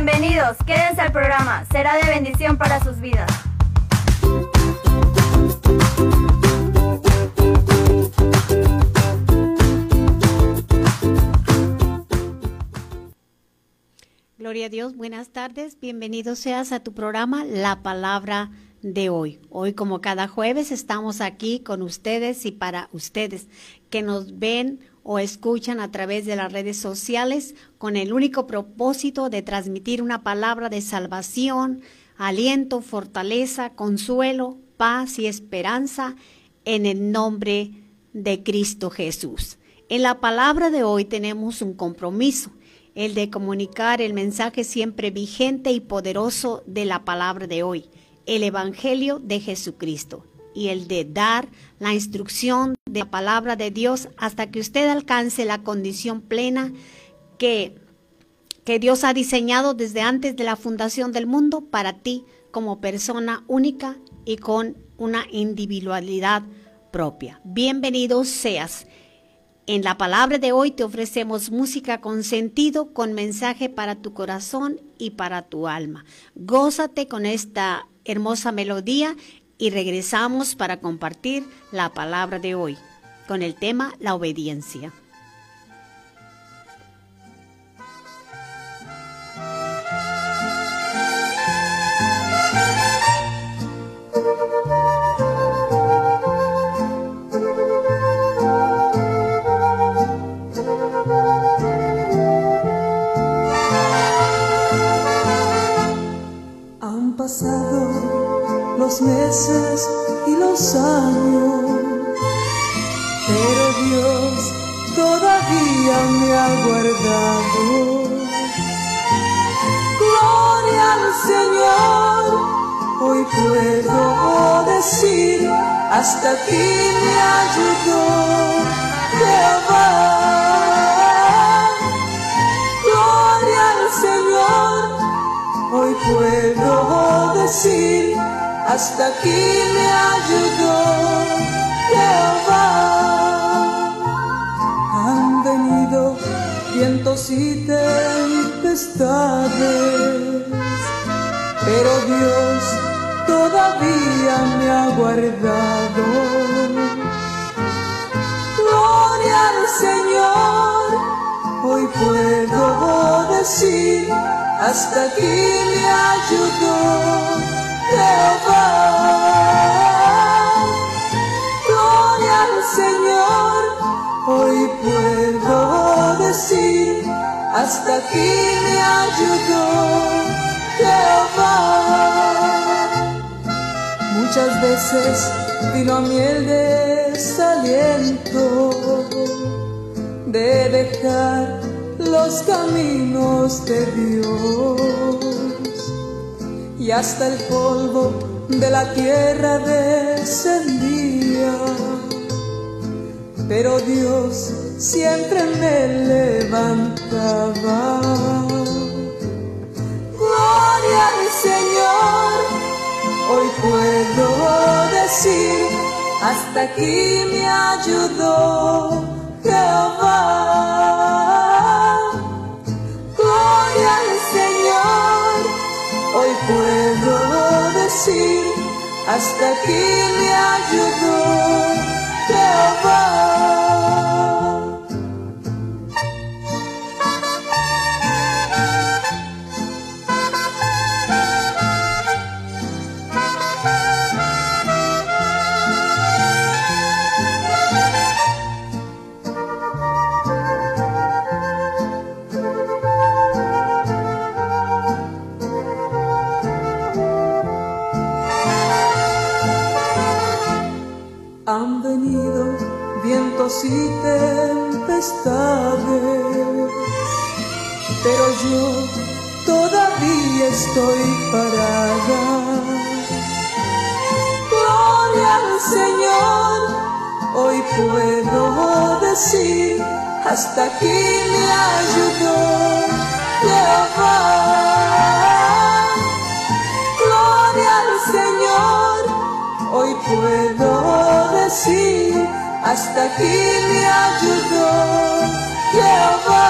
Bienvenidos, quédense al programa, será de bendición para sus vidas. Gloria a Dios, buenas tardes, bienvenido seas a tu programa La Palabra de hoy. Hoy como cada jueves estamos aquí con ustedes y para ustedes que nos ven o escuchan a través de las redes sociales con el único propósito de transmitir una palabra de salvación, aliento, fortaleza, consuelo, paz y esperanza en el nombre de Cristo Jesús. En la palabra de hoy tenemos un compromiso, el de comunicar el mensaje siempre vigente y poderoso de la palabra de hoy, el Evangelio de Jesucristo y el de dar la instrucción de la palabra de Dios hasta que usted alcance la condición plena que, que Dios ha diseñado desde antes de la fundación del mundo para ti como persona única y con una individualidad propia. Bienvenido seas. En la palabra de hoy te ofrecemos música con sentido, con mensaje para tu corazón y para tu alma. Gózate con esta hermosa melodía y regresamos para compartir la palabra de hoy con el tema la obediencia. Pasado los meses y los años, pero Dios todavía me ha guardado. Gloria al Señor, hoy puedo decir, hasta aquí me ayudó Jehová. Gloria al Señor, hoy puedo decir, hasta aquí me ayudó Jehová. Han venido vientos y tempestades, pero Dios todavía me ha guardado. Gloria al Señor, hoy puedo decir, hasta aquí me ayudó Jehová. Hasta aquí me ayudó Jehová. Muchas veces vino a mí el desaliento de dejar los caminos de Dios y hasta el polvo de la tierra descendía. Pero Dios siempre me levantaba. Gloria al Señor, hoy puedo decir, hasta aquí me ayudó Jehová. Gloria al Señor, hoy puedo decir, hasta aquí me ayudó Jehová. hasta aquí me ayudó Jehová. Gloria al Señor, hoy puedo decir, hasta aquí me ayudó Jehová.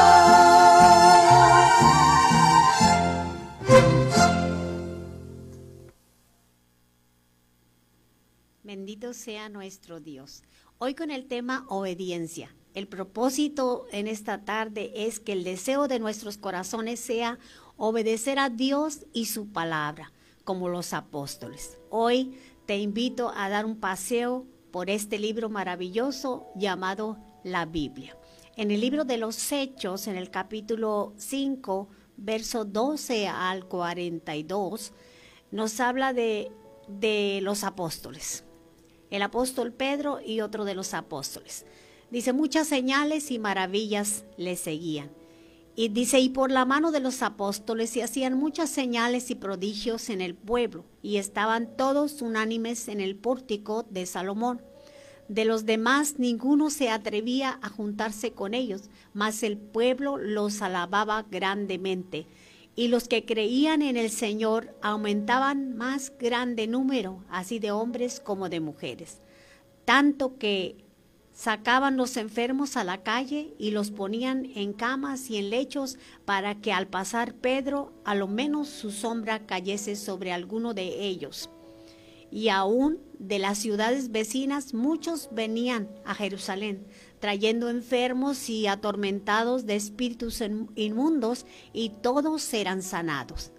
Bendito sea nuestro Dios. Hoy con el tema obediencia. El propósito en esta tarde es que el deseo de nuestros corazones sea obedecer a Dios y su palabra, como los apóstoles. Hoy te invito a dar un paseo por este libro maravilloso llamado la Biblia. En el libro de los Hechos, en el capítulo 5, verso 12 al 42, nos habla de, de los apóstoles. El apóstol Pedro y otro de los apóstoles. Dice, muchas señales y maravillas le seguían. Y dice, y por la mano de los apóstoles se hacían muchas señales y prodigios en el pueblo, y estaban todos unánimes en el pórtico de Salomón. De los demás ninguno se atrevía a juntarse con ellos, mas el pueblo los alababa grandemente. Y los que creían en el Señor aumentaban más grande número, así de hombres como de mujeres. Tanto que sacaban los enfermos a la calle y los ponían en camas y en lechos para que al pasar Pedro a lo menos su sombra cayese sobre alguno de ellos. Y aún de las ciudades vecinas muchos venían a Jerusalén, trayendo enfermos y atormentados de espíritus inmundos, y todos eran sanados.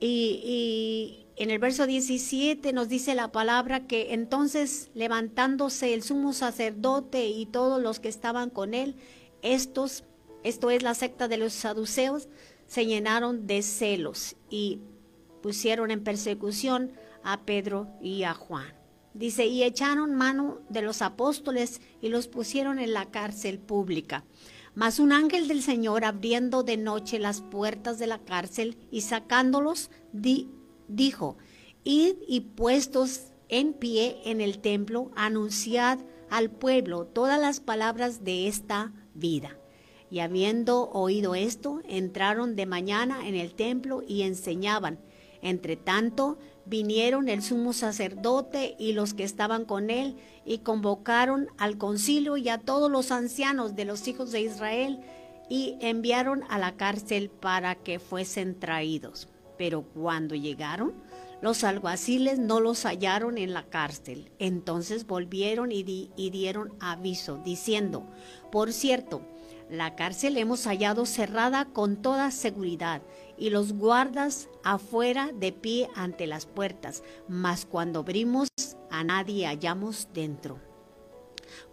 Y, y en el verso 17 nos dice la palabra que entonces levantándose el sumo sacerdote y todos los que estaban con él, estos, esto es la secta de los saduceos, se llenaron de celos y pusieron en persecución a Pedro y a Juan. Dice, y echaron mano de los apóstoles y los pusieron en la cárcel pública. Mas un ángel del Señor abriendo de noche las puertas de la cárcel y sacándolos, di, dijo, Id y puestos en pie en el templo, anunciad al pueblo todas las palabras de esta vida. Y habiendo oído esto, entraron de mañana en el templo y enseñaban. Entre tanto, vinieron el sumo sacerdote y los que estaban con él, y convocaron al concilio y a todos los ancianos de los hijos de Israel, y enviaron a la cárcel para que fuesen traídos. Pero cuando llegaron, los alguaciles no los hallaron en la cárcel. Entonces volvieron y, dieron aviso, diciendo, por cierto, la cárcel hemos hallado cerrada con toda seguridad y los guardas afuera de pie ante las puertas, mas cuando abrimos a nadie hallamos dentro.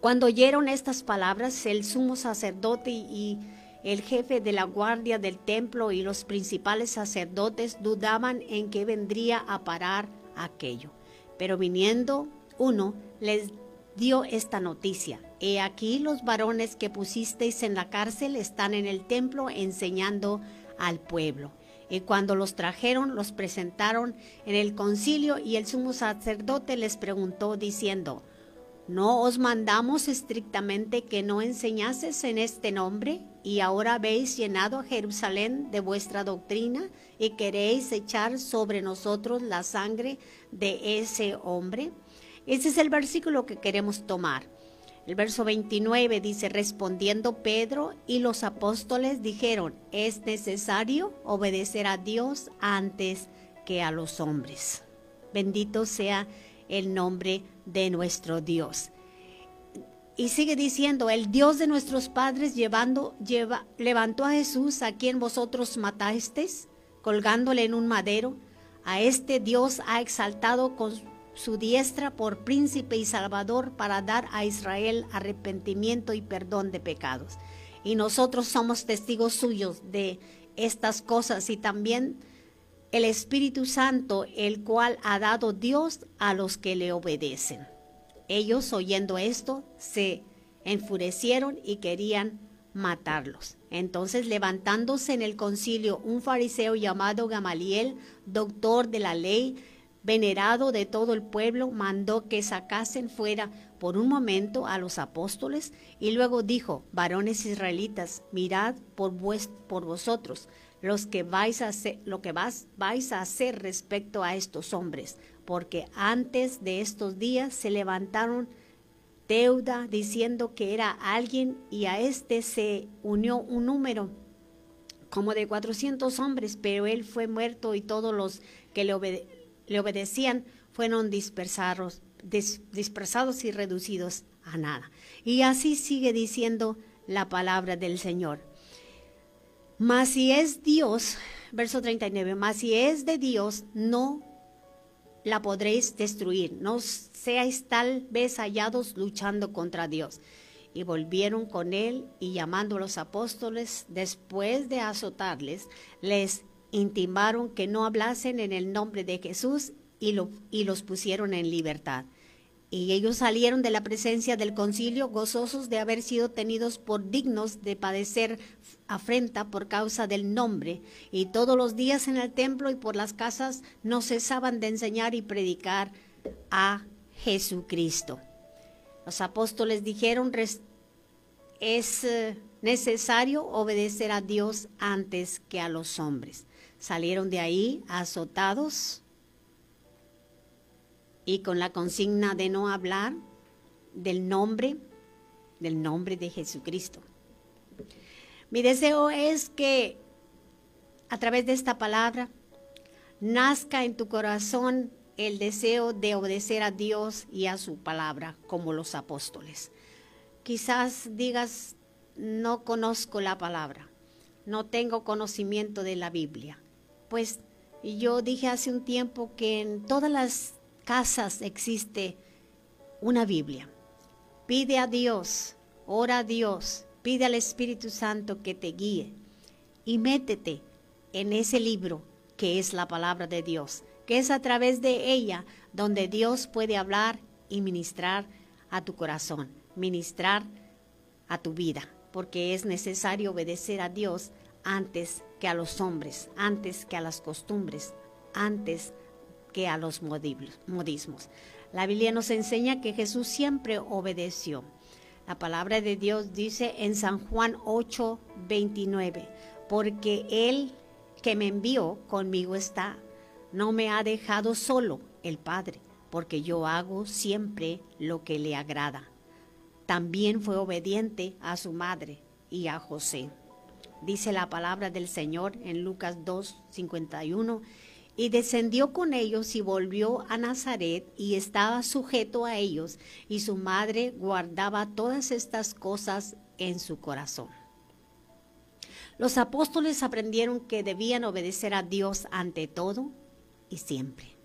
Cuando oyeron estas palabras, el sumo sacerdote y el jefe de la guardia del templo y los principales sacerdotes dudaban en que vendría a parar aquello. Pero viniendo uno, les dio esta noticia. He aquí los varones que pusisteis en la cárcel están en el templo enseñando al pueblo. Y cuando los trajeron, los presentaron en el concilio y el sumo sacerdote les preguntó diciendo, ¿No os mandamos estrictamente que no enseñases en este nombre? Y ahora habéis llenado a Jerusalén de vuestra doctrina y queréis echar sobre nosotros la sangre de ese hombre. Ese es el versículo que queremos tomar. El verso 29 dice, respondiendo Pedro y los apóstoles dijeron, es necesario obedecer a Dios antes que a los hombres. Bendito sea el nombre de nuestro Dios. Y sigue diciendo, el Dios de nuestros padres lleva, levantó a Jesús a quien vosotros matasteis, colgándole en un madero. A este Dios ha exaltado con su diestra por príncipe y salvador para dar a Israel arrepentimiento y perdón de pecados. Y nosotros somos testigos suyos de estas cosas y también el Espíritu Santo, el cual ha dado Dios a los que le obedecen. Ellos, oyendo esto, se enfurecieron y querían matarlos. Entonces, levantándose en el concilio un fariseo llamado Gamaliel, doctor de la ley, venerado de todo el pueblo, mandó que sacasen fuera por un momento a los apóstoles y luego dijo, varones israelitas, mirad por, por vosotros los que vais a hacer, lo que vas, vais a hacer respecto a estos hombres, porque antes de estos días se levantaron deuda diciendo que era alguien y a este se unió un número como de 400 hombres, pero él fue muerto y todos los que le, le obedecían fueron dispersados, dispersados y reducidos a nada. Y así sigue diciendo la palabra del Señor. Mas si es Dios, verso 39, mas si es de Dios, no la podréis destruir, no seáis tal vez hallados luchando contra Dios. Y volvieron con él y llamando a los apóstoles, después de azotarles, les intimaron que no hablasen en el nombre de Jesús y, lo, y los pusieron en libertad. Y ellos salieron de la presencia del concilio gozosos de haber sido tenidos por dignos de padecer afrenta por causa del nombre. Y todos los días en el templo y por las casas no cesaban de enseñar y predicar a Jesucristo. Los apóstoles dijeron, es eh, necesario obedecer a Dios antes que a los hombres. Salieron de ahí azotados y con la consigna de no hablar del nombre, del nombre de Jesucristo. Mi deseo es que a través de esta palabra nazca en tu corazón el deseo de obedecer a Dios y a su palabra como los apóstoles. Quizás digas, no conozco la palabra, no tengo conocimiento de la Biblia. Pues yo dije hace un tiempo que en todas las casas existe una Biblia. Pide a Dios, ora a Dios, pide al Espíritu Santo que te guíe y métete en ese libro que es la palabra de Dios, que es a través de ella donde Dios puede hablar y ministrar a tu corazón, ministrar a tu vida, porque es necesario obedecer a Dios antes que a los hombres, antes que a las costumbres, antes que a los modismos. La Biblia nos enseña que Jesús siempre obedeció. La palabra de Dios dice en San Juan 8, 29, porque Él que me envió conmigo está, no me ha dejado solo el Padre, porque yo hago siempre lo que le agrada. También fue obediente a su madre y a José. Dice la palabra del Señor en Lucas 2, 51 y descendió con ellos y volvió a Nazaret y estaba sujeto a ellos, y su madre guardaba todas estas cosas en su corazón. Los apóstoles aprendieron que debían obedecer a Dios ante todo y siempre.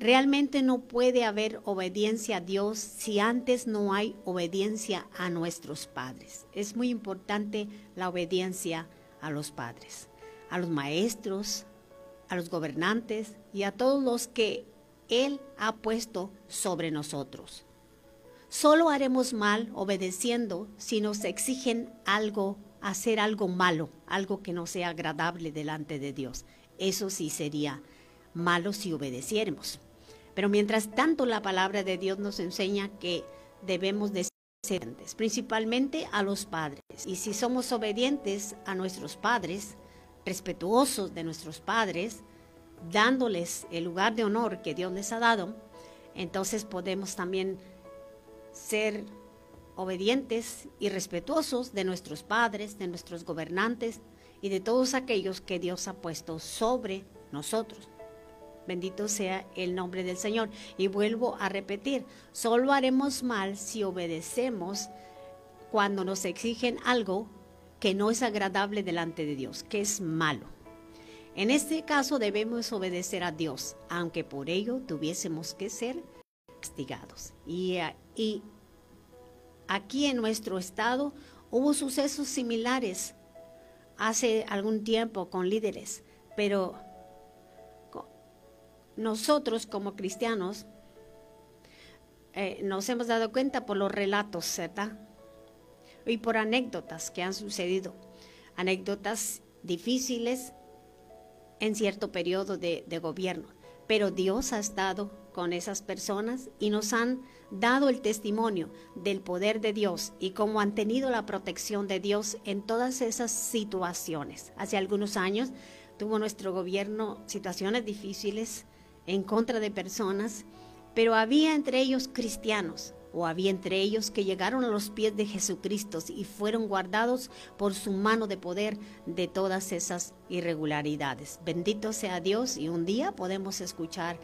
Realmente no puede haber obediencia a Dios si antes no hay obediencia a nuestros padres. Es muy importante la obediencia a los padres, a los maestros, a los gobernantes y a todos los que Él ha puesto sobre nosotros. Solo haremos mal obedeciendo si nos exigen algo, hacer algo malo, algo que no sea agradable delante de Dios. Eso sí sería malo si obedeciéramos. Pero mientras tanto la palabra de Dios nos enseña que debemos de ser principalmente a los padres. Y si somos obedientes a nuestros padres, respetuosos de nuestros padres, dándoles el lugar de honor que Dios les ha dado, entonces podemos también ser obedientes y respetuosos de nuestros padres, de nuestros gobernantes y de todos aquellos que Dios ha puesto sobre nosotros. Bendito sea el nombre del Señor. Y vuelvo a repetir, solo haremos mal si obedecemos cuando nos exigen algo que no es agradable delante de Dios, que es malo. En este caso debemos obedecer a Dios, aunque por ello tuviésemos que ser castigados. Y, y aquí en nuestro estado hubo sucesos similares hace algún tiempo con líderes, pero nosotros como cristianos eh, nos hemos dado cuenta por los relatos, ¿verdad? Y por anécdotas que han sucedido, anécdotas difíciles en cierto periodo de, de gobierno. Pero Dios ha estado con esas personas y nos han dado el testimonio del poder de Dios y cómo han tenido la protección de Dios en todas esas situaciones. Hace algunos años tuvo nuestro gobierno situaciones difíciles en contra de personas, pero había entre ellos cristianos o había entre ellos que llegaron a los pies de Jesucristo y fueron guardados por su mano de poder de todas esas irregularidades. Bendito sea Dios y un día podemos escuchar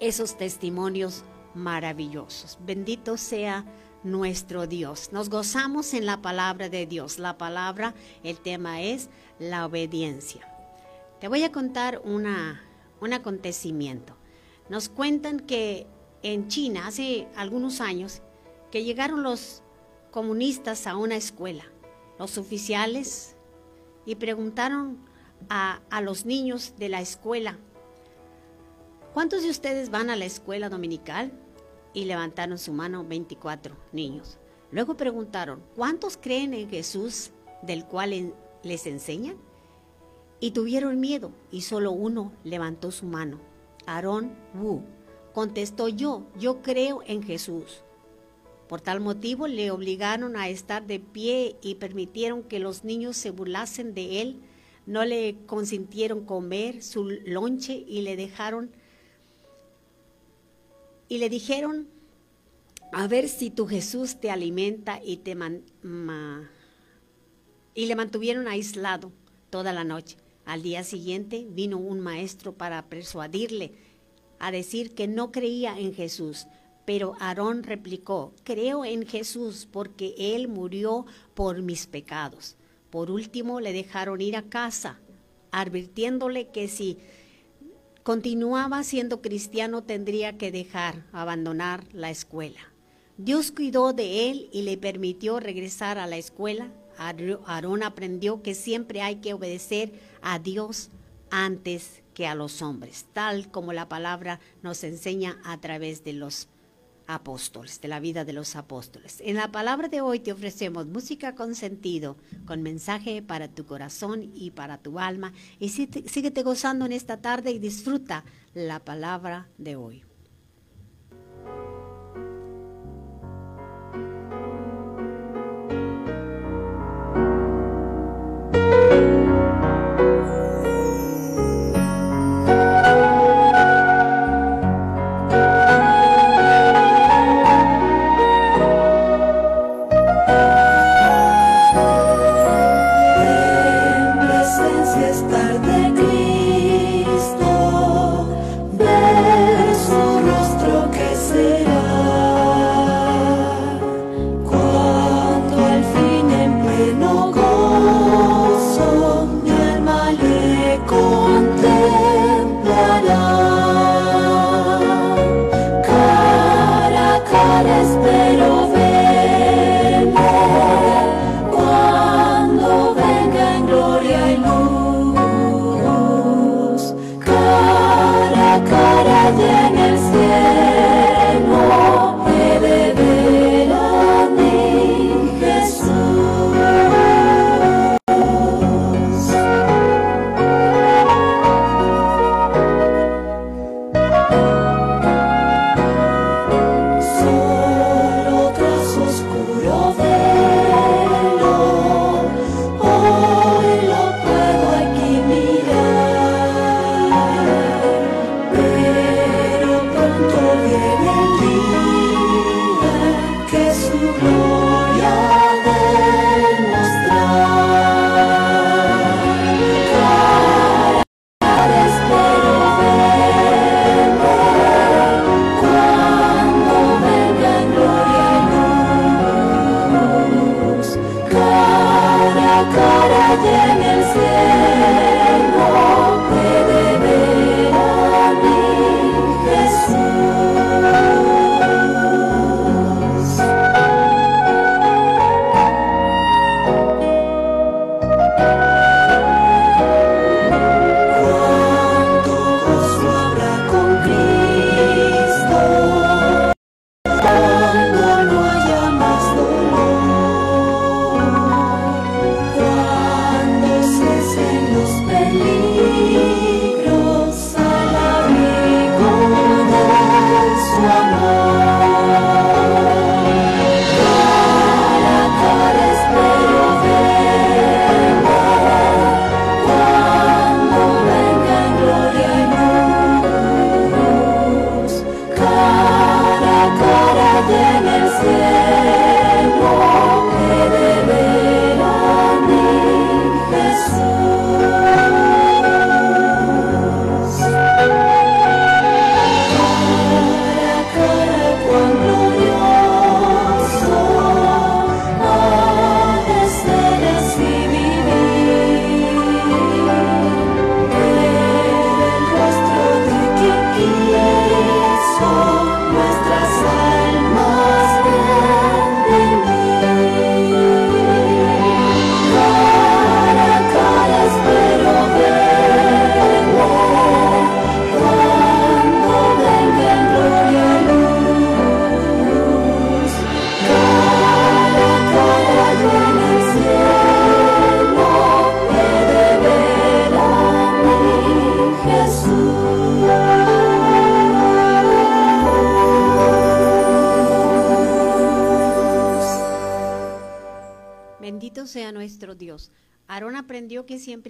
esos testimonios maravillosos. Bendito sea nuestro Dios. Nos gozamos en la palabra de Dios. La palabra, el tema es la obediencia. Te voy a contar una, un acontecimiento. Nos cuentan que en China hace algunos años que llegaron los comunistas a una escuela, los oficiales, y preguntaron a, los niños de la escuela, ¿cuántos de ustedes van a la escuela dominical? y levantaron su mano 24 niños. Luego preguntaron, ¿cuántos creen en Jesús del cual les enseñan? Y tuvieron miedo y solo uno levantó su mano. Aarón Wu contestó yo, yo creo en Jesús. Por tal motivo le obligaron a estar de pie y permitieron que los niños se burlasen de él. No le consintieron comer su lonche y le dejaron y le dijeron, a ver si tu Jesús te alimenta y te y le mantuvieron aislado toda la noche. Al día siguiente vino un maestro para persuadirle a decir que no creía en Jesús. Pero Aarón replicó, creo en Jesús porque Él murió por mis pecados. Por último le dejaron ir a casa, advirtiéndole que si continuaba siendo cristiano tendría que dejar, abandonar la escuela. Dios cuidó de él y le permitió regresar a la escuela. Aarón aprendió que siempre hay que obedecer a Dios antes que a los hombres, tal como la palabra nos enseña a través de los apóstoles, de la vida de los apóstoles. En la palabra de hoy te ofrecemos música con sentido, con mensaje para tu corazón y para tu alma. Y síguete gozando en esta tarde y disfruta la palabra de hoy.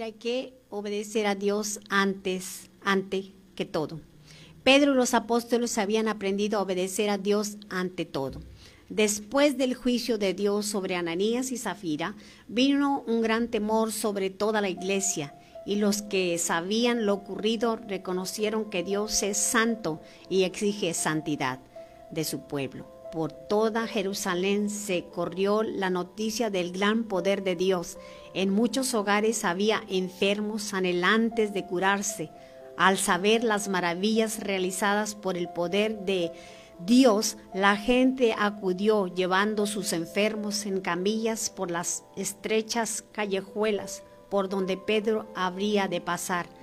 Hay que obedecer a Dios antes, ante que todo. Pedro y los apóstoles habían aprendido a obedecer a Dios ante todo. Después del juicio de Dios sobre Ananías y Zafira, vino un gran temor sobre toda la iglesia, y los que sabían lo ocurrido reconocieron que Dios es santo y exige santidad de su pueblo. Por toda Jerusalén se corrió la noticia del gran poder de Dios. En muchos hogares había enfermos anhelantes de curarse. Al saber las maravillas realizadas por el poder de Dios, la gente acudió llevando sus enfermos en camillas por las estrechas callejuelas por donde Pedro habría de pasar.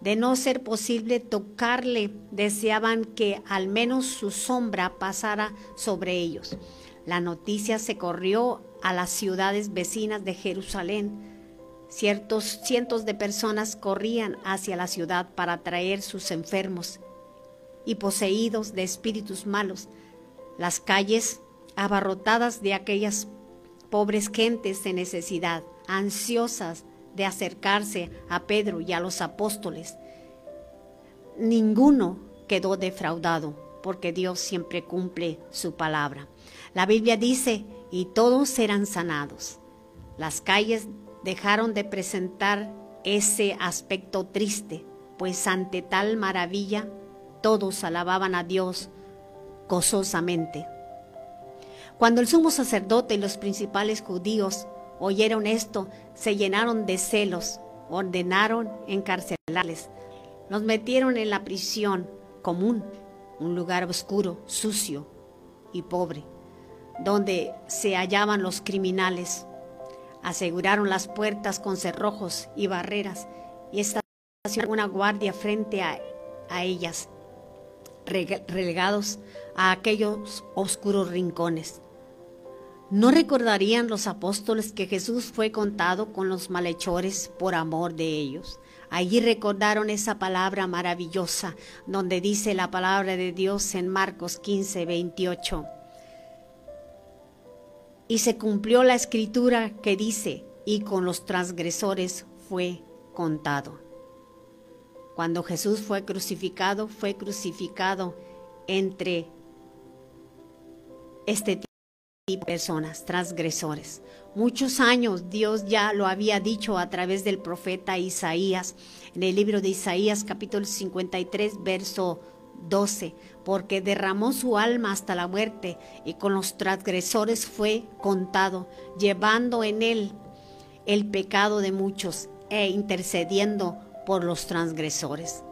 De no ser posible tocarle, deseaban que al menos su sombra pasara sobre ellos. La noticia se corrió a las ciudades vecinas de Jerusalén. Ciertos cientos de personas corrían hacia la ciudad para traer sus enfermos y poseídos de espíritus malos. Las calles abarrotadas de aquellas pobres gentes de necesidad, ansiosas de acercarse a Pedro y a los apóstoles. Ninguno quedó defraudado, porque Dios siempre cumple su palabra. La Biblia dice, y todos serán sanados. Las calles dejaron de presentar ese aspecto triste, pues ante tal maravilla todos alababan a Dios gozosamente. Cuando el sumo sacerdote y los principales judíos oyeron esto, se llenaron de celos, ordenaron encarcelarles. Los metieron en la prisión común, un lugar oscuro, sucio y pobre, donde se hallaban los criminales. Aseguraron las puertas con cerrojos y barreras y estacionaron una guardia frente a, a ellas, relegados a aquellos oscuros rincones. ¿No recordarían los apóstoles que Jesús fue contado con los malhechores por amor de ellos? Allí recordaron esa palabra maravillosa donde dice la palabra de Dios en Marcos 15, 28. Y se cumplió la escritura que dice, y con los transgresores fue contado. Cuando Jesús fue crucificado, fue crucificado entre este personas, transgresores. Muchos años Dios ya lo había dicho a través del profeta Isaías, en el libro de Isaías capítulo 53, verso 12, porque derramó su alma hasta la muerte y con los transgresores fue contado, llevando en él el pecado de muchos e intercediendo por los transgresores.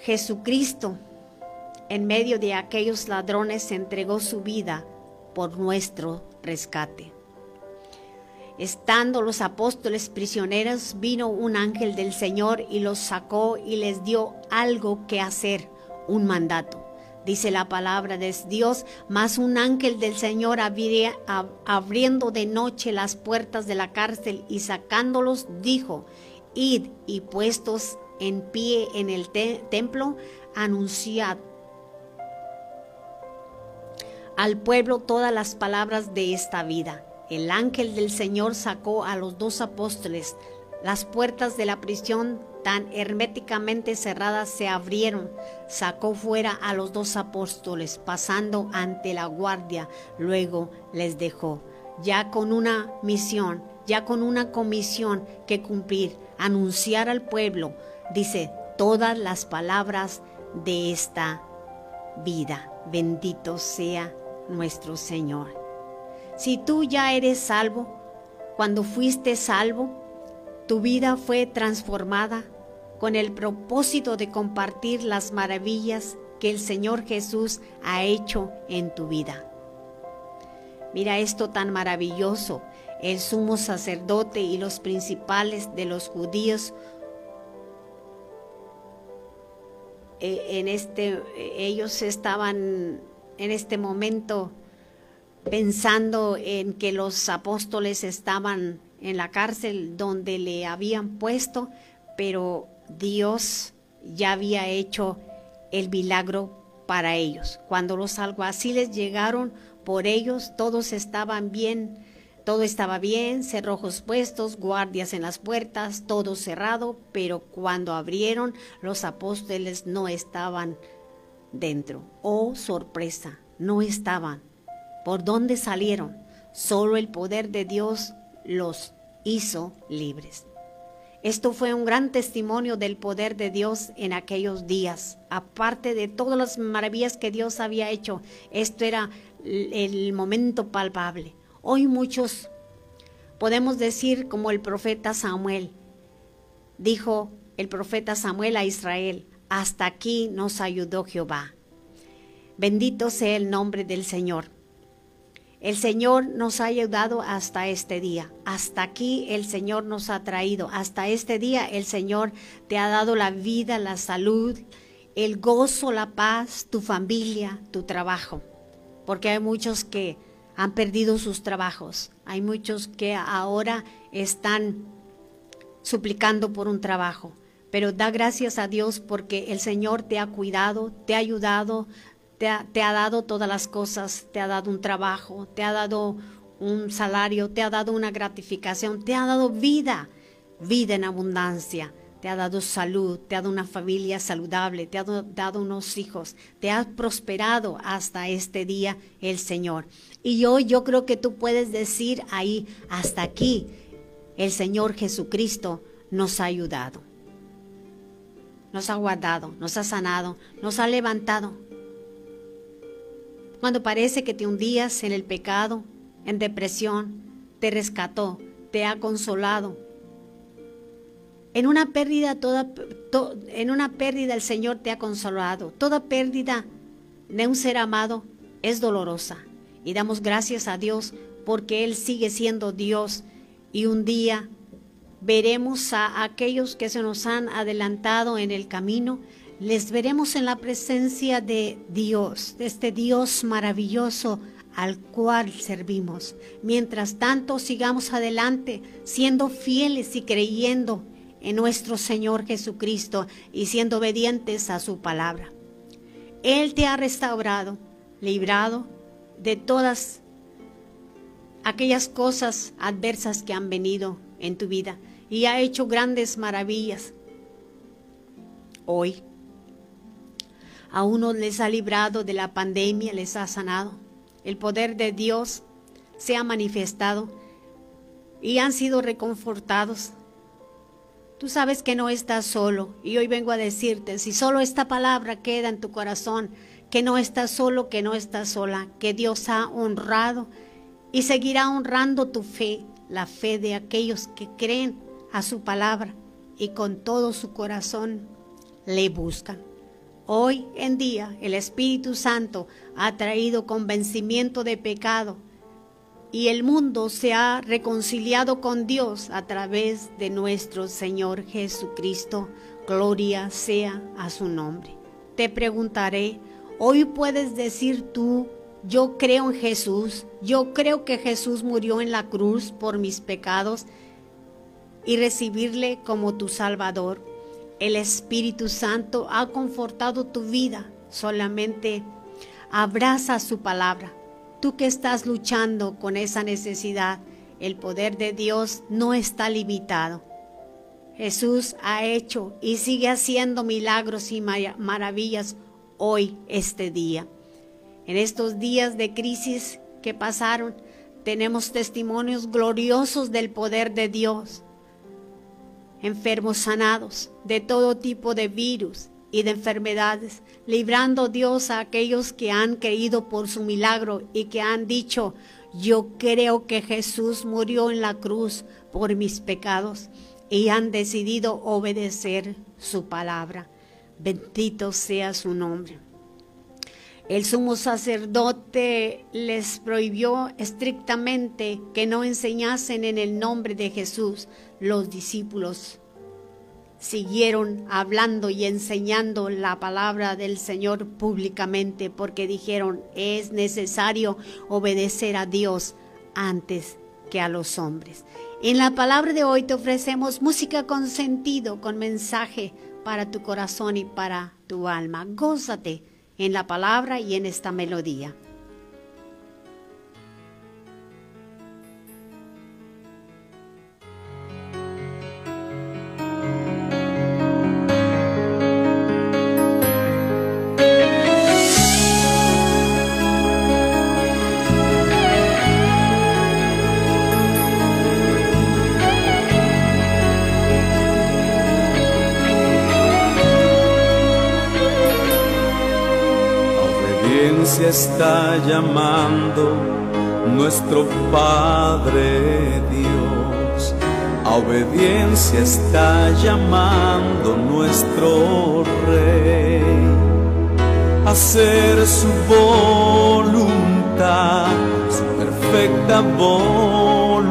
Jesucristo en medio de aquellos ladrones entregó su vida por nuestro rescate. Estando los apóstoles prisioneros, vino un ángel del Señor y los sacó y les dio algo que hacer, un mandato. Dice la palabra de Dios, más un ángel del Señor abriendo de noche las puertas de la cárcel y sacándolos, dijo, id y puestos en pie en el templo, anunciad al pueblo todas las palabras de esta vida. El ángel del Señor sacó a los dos apóstoles. Las puertas de la prisión tan herméticamente cerradas se abrieron. Sacó fuera a los dos apóstoles, pasando ante la guardia. Luego les dejó, ya con una misión, ya con una comisión que cumplir, anunciar al pueblo, dice, todas las palabras de esta vida. Bendito sea nuestro Señor. Si tú ya eres salvo, cuando fuiste salvo, tu vida fue transformada con el propósito de compartir las maravillas que el Señor Jesús ha hecho en tu vida. Mira esto tan maravilloso. El sumo sacerdote y los principales de los judíos eh, en este ellos estaban en este momento pensando en que los apóstoles estaban en la cárcel donde le habían puesto, pero Dios ya había hecho el milagro para ellos. Cuando los alguaciles llegaron por ellos, todos estaban bien, todo estaba bien, cerrojos puestos, guardias en las puertas, todo cerrado, pero cuando abrieron, los apóstoles no estaban dentro. Oh, sorpresa, no estaban. ¿Por dónde salieron? Solo el poder de Dios los hizo libres. Esto fue un gran testimonio del poder de Dios en aquellos días. Aparte de todas las maravillas que Dios había hecho, esto era el momento palpable. Hoy muchos podemos decir como el profeta Samuel. Dijo el profeta Samuel a Israel, hasta aquí nos ayudó Jehová. Bendito sea el nombre del Señor. El Señor nos ha ayudado hasta este día. Hasta aquí el Señor nos ha traído. Hasta este día el Señor te ha dado la vida, la salud, el gozo, la paz, tu familia, tu trabajo. Porque hay muchos que han perdido sus trabajos. Hay muchos que ahora están suplicando por un trabajo. Pero da gracias a Dios porque el Señor te ha cuidado, te ha ayudado, te ha, dado todas las cosas, te ha dado un trabajo, te ha dado un salario, te ha dado una gratificación, te ha dado vida, vida en abundancia, te ha dado salud, te ha dado una familia saludable, te ha dado, unos hijos, te ha prosperado hasta este día el Señor. Y hoy yo creo que tú puedes decir ahí, hasta aquí, el Señor Jesucristo nos ha ayudado, nos ha guardado, nos ha sanado, nos ha levantado, cuando parece que te hundías en el pecado, en depresión, te rescató, te ha consolado. En una pérdida toda en una pérdida el Señor te ha consolado. Toda pérdida de un ser amado es dolorosa y damos gracias a Dios porque él sigue siendo Dios y un día veremos a aquellos que se nos han adelantado en el camino les veremos en la presencia de Dios, de este Dios maravilloso al cual servimos. Mientras tanto, sigamos adelante, siendo fieles y creyendo en nuestro Señor Jesucristo y siendo obedientes a su palabra. Él te ha restaurado, librado de todas aquellas cosas adversas que han venido en tu vida y ha hecho grandes maravillas. Hoy a unos les ha librado de la pandemia, les ha sanado. El poder de Dios se ha manifestado y han sido reconfortados. Tú sabes que no estás solo y hoy vengo a decirte, si solo esta palabra queda en tu corazón, que no estás solo, que no estás sola, que Dios ha honrado y seguirá honrando tu fe, la fe de aquellos que creen a su palabra y con todo su corazón le buscan. Hoy en día el Espíritu Santo ha traído convencimiento de pecado y el mundo se ha reconciliado con Dios a través de nuestro Señor Jesucristo. Gloria sea a su nombre. Te preguntaré, hoy puedes decir tú, yo creo en Jesús, yo creo que Jesús murió en la cruz por mis pecados y recibirle como tu Salvador. El Espíritu Santo ha confortado tu vida. Solamente abraza su palabra. Tú que estás luchando con esa necesidad, el poder de Dios no está limitado. Jesús ha hecho y sigue haciendo milagros y maravillas hoy, este día. En estos días de crisis que pasaron, tenemos testimonios gloriosos del poder de Dios enfermos sanados de todo tipo de virus y de enfermedades, librando Dios a aquellos que han creído por su milagro y que han dicho, yo creo que Jesús murió en la cruz por mis pecados y han decidido obedecer su palabra. Bendito sea su nombre. El sumo sacerdote les prohibió estrictamente que no enseñasen en el nombre de Jesús. Los discípulos siguieron hablando y enseñando la palabra del Señor públicamente porque dijeron, es necesario obedecer a Dios antes que a los hombres. En la palabra de hoy te ofrecemos música con sentido, con mensaje para tu corazón y para tu alma. Gózate en la palabra y en esta melodía. Está llamando nuestro Padre Dios. A obediencia está llamando nuestro Rey. A hacer su voluntad, su perfecta voluntad.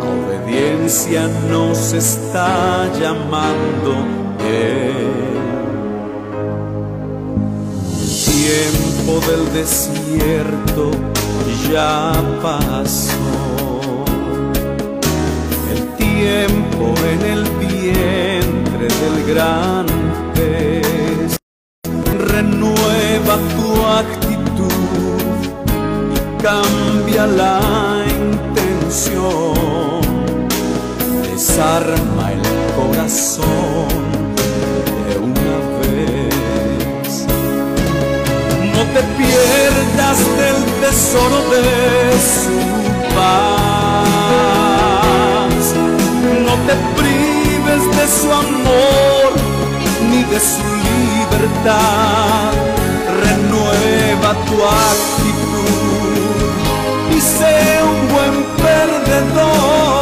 A obediencia nos está llamando Él. Tiempo del desierto ya pasó. El tiempo en el vientre del gran pez renueva tu actitud y cambia la intención. Desarma el corazón pierdas del tesoro de su paz. No te prives de su amor ni de su libertad. Renueva tu actitud y sé un buen perdedor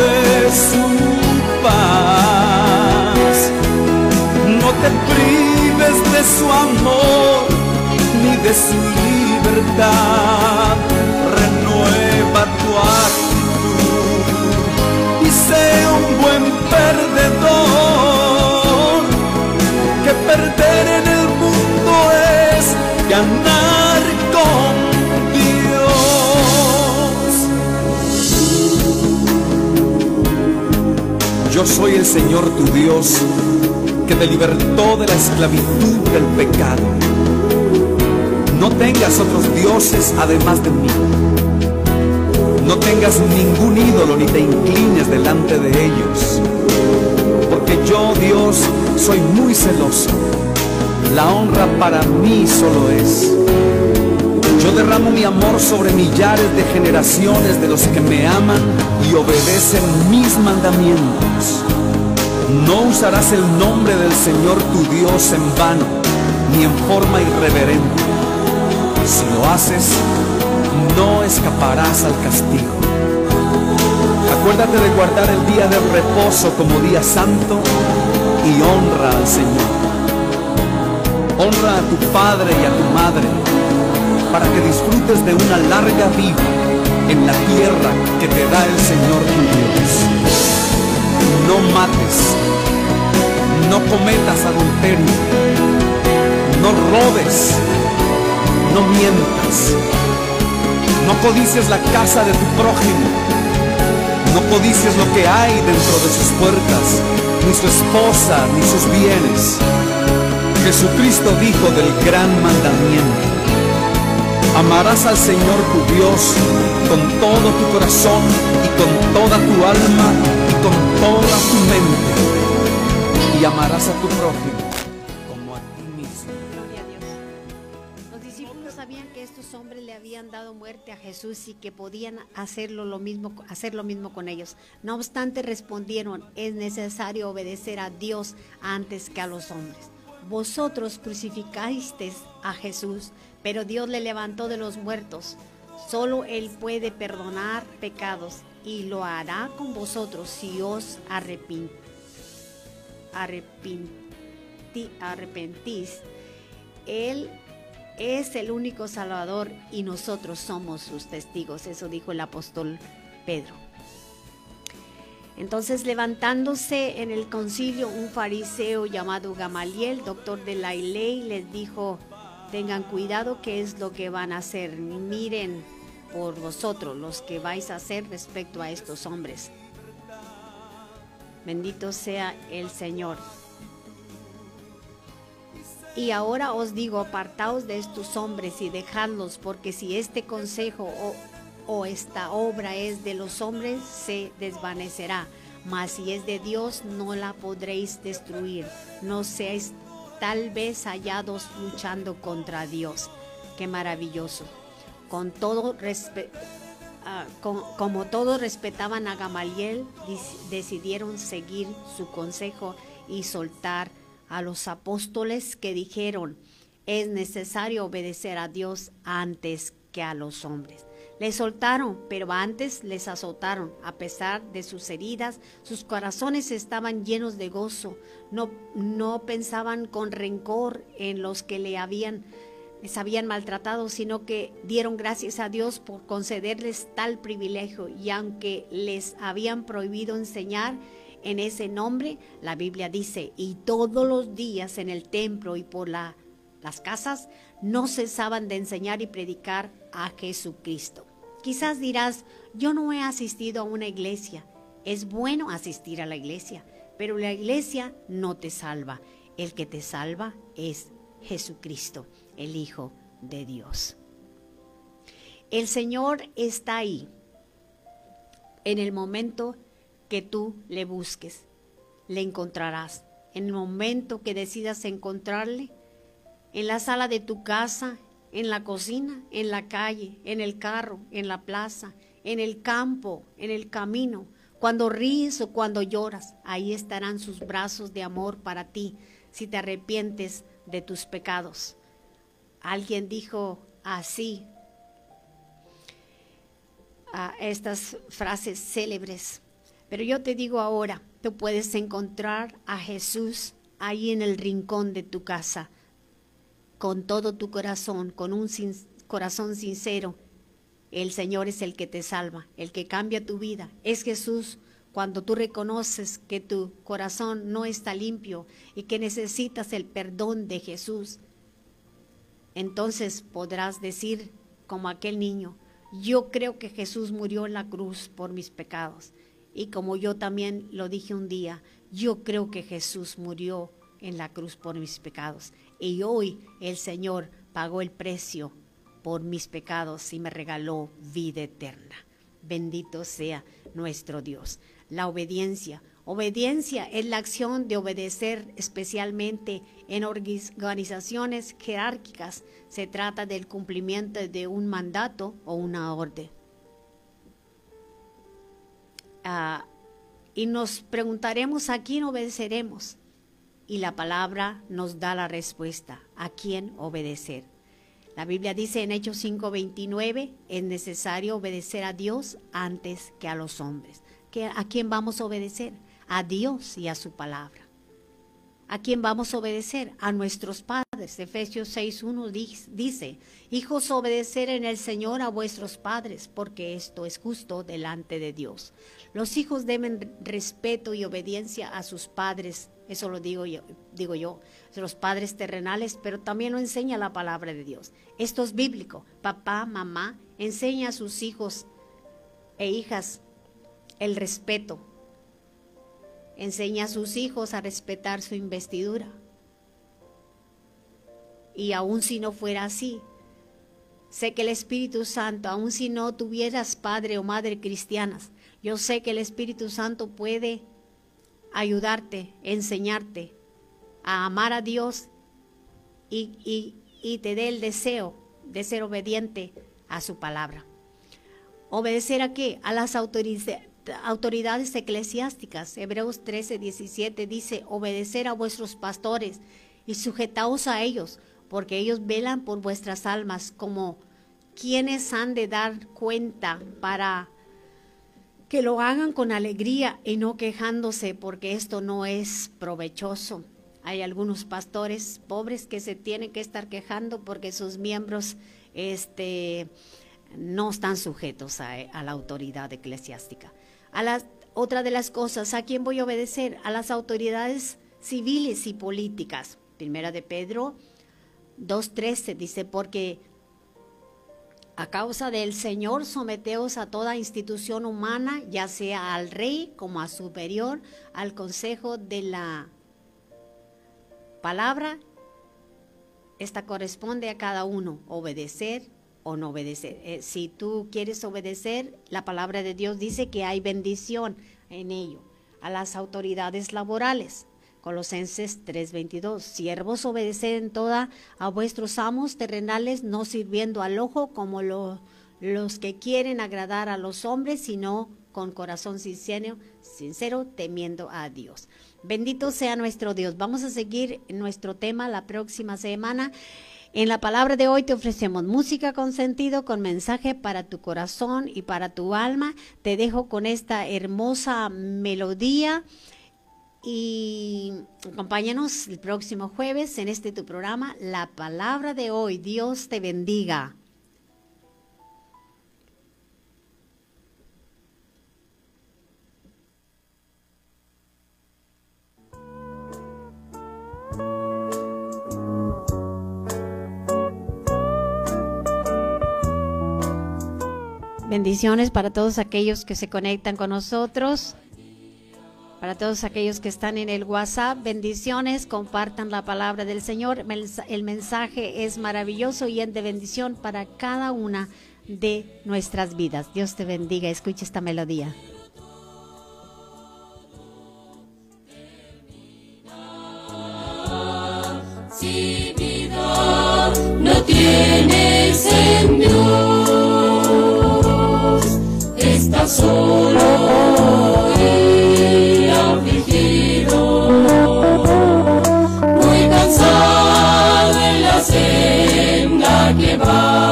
de su paz. No te prives de su amor ni de su libertad. Yo soy el Señor tu Dios, que te libertó de la esclavitud del pecado. No tengas otros dioses además de mí. No tengas ningún ídolo ni te inclines delante de ellos. Porque yo, Dios, soy muy celoso. La honra para mí solo es. Yo derramo mi amor sobre millares de generaciones de los que me aman y obedecen mis mandamientos. No usarás el nombre del Señor tu Dios en vano, ni en forma irreverente. Si lo haces, no escaparás al castigo. Acuérdate de guardar el día de reposo como día santo y honra al Señor. Honra a tu padre y a tu madre para que disfrutes de una larga vida en la tierra que te da el Señor tu Dios. No mates, no cometas adulterio, no robes, no mientas, no codices la casa de tu prójimo, no codices lo que hay dentro de sus puertas, ni su esposa, ni sus bienes. Jesucristo dijo del gran mandamiento Amarás al Señor tu Dios con todo tu corazón y con toda tu alma y con toda tu mente. Y amarás a tu prójimo como a ti mismo. Gloria a Dios. Los discípulos sabían que estos hombres le habían dado muerte a Jesús y que podían hacerlo lo mismo, hacer lo mismo con ellos. No obstante, respondieron, es necesario obedecer a Dios antes que a los hombres. Vosotros crucificasteis a Jesús pero Dios le levantó de los muertos. Solo Él puede perdonar pecados y lo hará con vosotros si os arrepentís. Él es el único Salvador y nosotros somos sus testigos. Eso dijo el apóstol Pedro. Entonces, levantándose en el concilio un fariseo llamado Gamaliel, doctor de la ley, les dijo, tengan cuidado qué es lo que van a hacer. Miren por vosotros los que vais a hacer respecto a estos hombres. Bendito sea el Señor. Y ahora os digo, apartaos de estos hombres y dejadlos, porque si este consejo o, esta obra es de los hombres, se desvanecerá. Mas si es de Dios, no la podréis destruir. No seáis tal vez hallados luchando contra Dios. Qué maravilloso. Con todo. Ah, como todos respetaban a Gamaliel, decidieron seguir su consejo y soltar a los apóstoles que dijeron, es necesario obedecer a Dios antes que a los hombres. Les soltaron, pero antes les azotaron. A pesar de sus heridas, sus corazones estaban llenos de gozo. No, no pensaban con rencor en los que le habían les habían maltratado, sino que dieron gracias a Dios por concederles tal privilegio y aunque les habían prohibido enseñar en ese nombre, la Biblia dice, y todos los días en el templo y por las casas no cesaban de enseñar y predicar a Jesucristo. Quizás dirás, yo no he asistido a una iglesia. Es bueno asistir a la iglesia, pero la iglesia no te salva. El que te salva es Jesucristo el Hijo de Dios. El Señor está ahí en el momento que tú le busques, le encontrarás. En el momento que decidas encontrarle, en la sala de tu casa, en la cocina, en la calle, en el carro, en la plaza, en el campo, en el camino, cuando ríes o cuando lloras, ahí estarán sus brazos de amor para ti si te arrepientes de tus pecados. Alguien dijo así a estas frases célebres. Pero yo te digo ahora, tú puedes encontrar a Jesús ahí en el rincón de tu casa, con todo tu corazón, con un corazón sincero. El Señor es el que te salva, el que cambia tu vida. Es Jesús cuando tú reconoces que tu corazón no está limpio y que necesitas el perdón de Jesús entonces podrás decir como aquel niño, yo creo que Jesús murió en la cruz por mis pecados. Y como yo también lo dije un día, yo creo que Jesús murió en la cruz por mis pecados. Y hoy el Señor pagó el precio por mis pecados y me regaló vida eterna. Bendito sea nuestro Dios. La obediencia Obediencia es la acción de obedecer especialmente en organizaciones jerárquicas. Se trata del cumplimiento de un mandato o una orden. Ah, y nos preguntaremos a quién obedeceremos. Y la palabra nos da la respuesta, a quién obedecer. La Biblia dice en Hechos 5:29, es necesario obedecer a Dios antes que a los hombres. ¿A quién vamos a obedecer? a Dios y a su palabra. ¿A quién vamos a obedecer? A nuestros padres. Efesios 6.1 dice, hijos, obedecer en el Señor a vuestros padres, porque esto es justo delante de Dios. Los hijos deben respeto y obediencia a sus padres. Eso lo digo yo, digo yo, los padres terrenales, pero también lo enseña la palabra de Dios. Esto es bíblico. Papá, mamá, enseña a sus hijos e hijas el respeto, enseña a sus hijos a respetar su investidura. Y aun si no fuera así, sé que el Espíritu Santo, aun si no tuvieras padre o madre cristianas, yo sé que el Espíritu Santo puede ayudarte, enseñarte a amar a Dios y, y te dé el deseo de ser obediente a su palabra. ¿Obedecer a qué? A las autoridades autoridades eclesiásticas. Hebreos 13, 17 dice, obedecer a vuestros pastores y sujetaos a ellos, porque ellos velan por vuestras almas como quienes han de dar cuenta para que lo hagan con alegría y no quejándose, porque esto no es provechoso. Hay algunos pastores pobres que se tienen que estar quejando porque sus miembros este, no están sujetos a, a la autoridad eclesiástica. A las, otra de las cosas, ¿a quién voy a obedecer? A las autoridades civiles y políticas. Primera de Pedro 2.13 dice, porque a causa del Señor someteos a toda institución humana, ya sea al rey como a superior, al consejo de la palabra. Esta corresponde a cada uno, obedecer o no obedecer. Eh, si tú quieres obedecer, la palabra de Dios dice que hay bendición en ello. A las autoridades laborales. Colosenses 3:22. Siervos obedecen toda a vuestros amos terrenales, no sirviendo al ojo como los que quieren agradar a los hombres, sino con corazón sincero, sincero, temiendo a Dios. Bendito sea nuestro Dios. Vamos a seguir nuestro tema la próxima semana. En la palabra de hoy te ofrecemos música con sentido, con mensaje para tu corazón y para tu alma. Te dejo con esta hermosa melodía y acompáñanos el próximo jueves en este tu programa, La Palabra de hoy. Dios te bendiga. Bendiciones para todos aquellos que se conectan con nosotros. Para todos aquellos que están en el WhatsApp, bendiciones, compartan la palabra del Señor. El mensaje es maravilloso y es de bendición para cada una de nuestras vidas. Dios te bendiga, escucha esta melodía. Si vida no tienes en Dios, estás solo. que vas.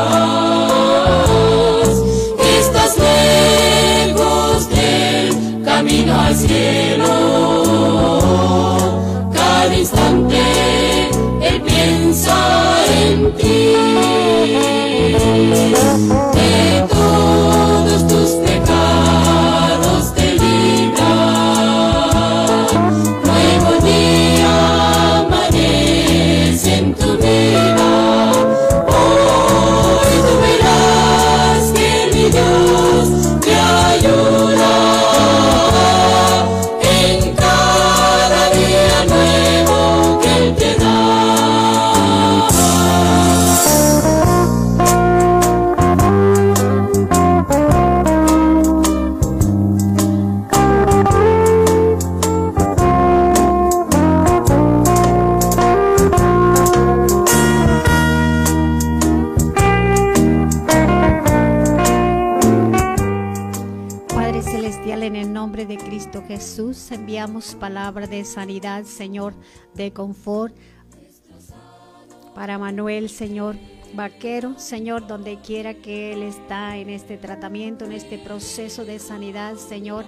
Estás lejos del camino al cielo. Cada instante Él piensa en ti. De confort para Manuel, Señor. Vaquero, Señor, donde quiera que Él está en este tratamiento, en este proceso de sanidad, Señor,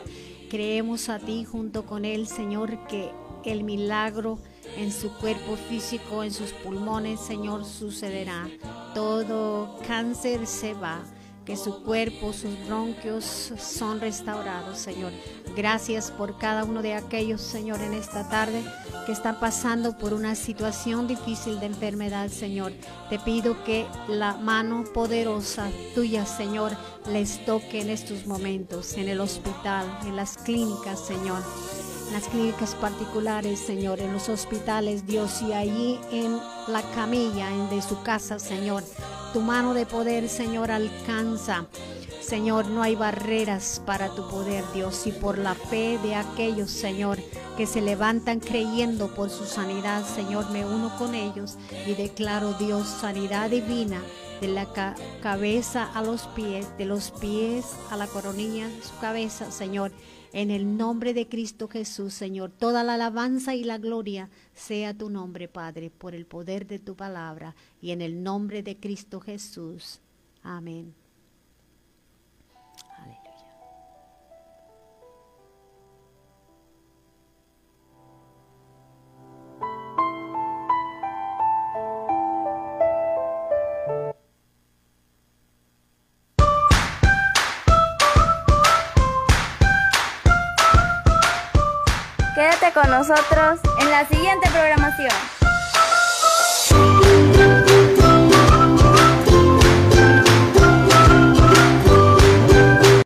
creemos a ti junto con Él, Señor, que el milagro en su cuerpo físico, en sus pulmones, Señor, sucederá. Todo cáncer se va que su cuerpo, sus bronquios son restaurados, Señor. Gracias por cada uno de aquellos, Señor, en esta tarde que están pasando por una situación difícil de enfermedad, Señor. Te pido que la mano poderosa tuya, Señor, les toque en estos momentos, en el hospital, en las clínicas, Señor en las clínicas particulares, Señor, en los hospitales, Dios, y allí en la camilla en de su casa, Señor. Tu mano de poder, Señor, alcanza. Señor, no hay barreras para tu poder, Dios, y por la fe de aquellos, Señor, que se levantan creyendo por su sanidad, Señor, me uno con ellos y declaro, Dios, sanidad divina de la cabeza a los pies, de los pies a la coronilla su cabeza, Señor. En el nombre de Cristo Jesús, Señor, toda la alabanza y la gloria sea tu nombre, Padre, por el poder de tu palabra y en el nombre de Cristo Jesús. Amén. Con nosotros en la siguiente programación.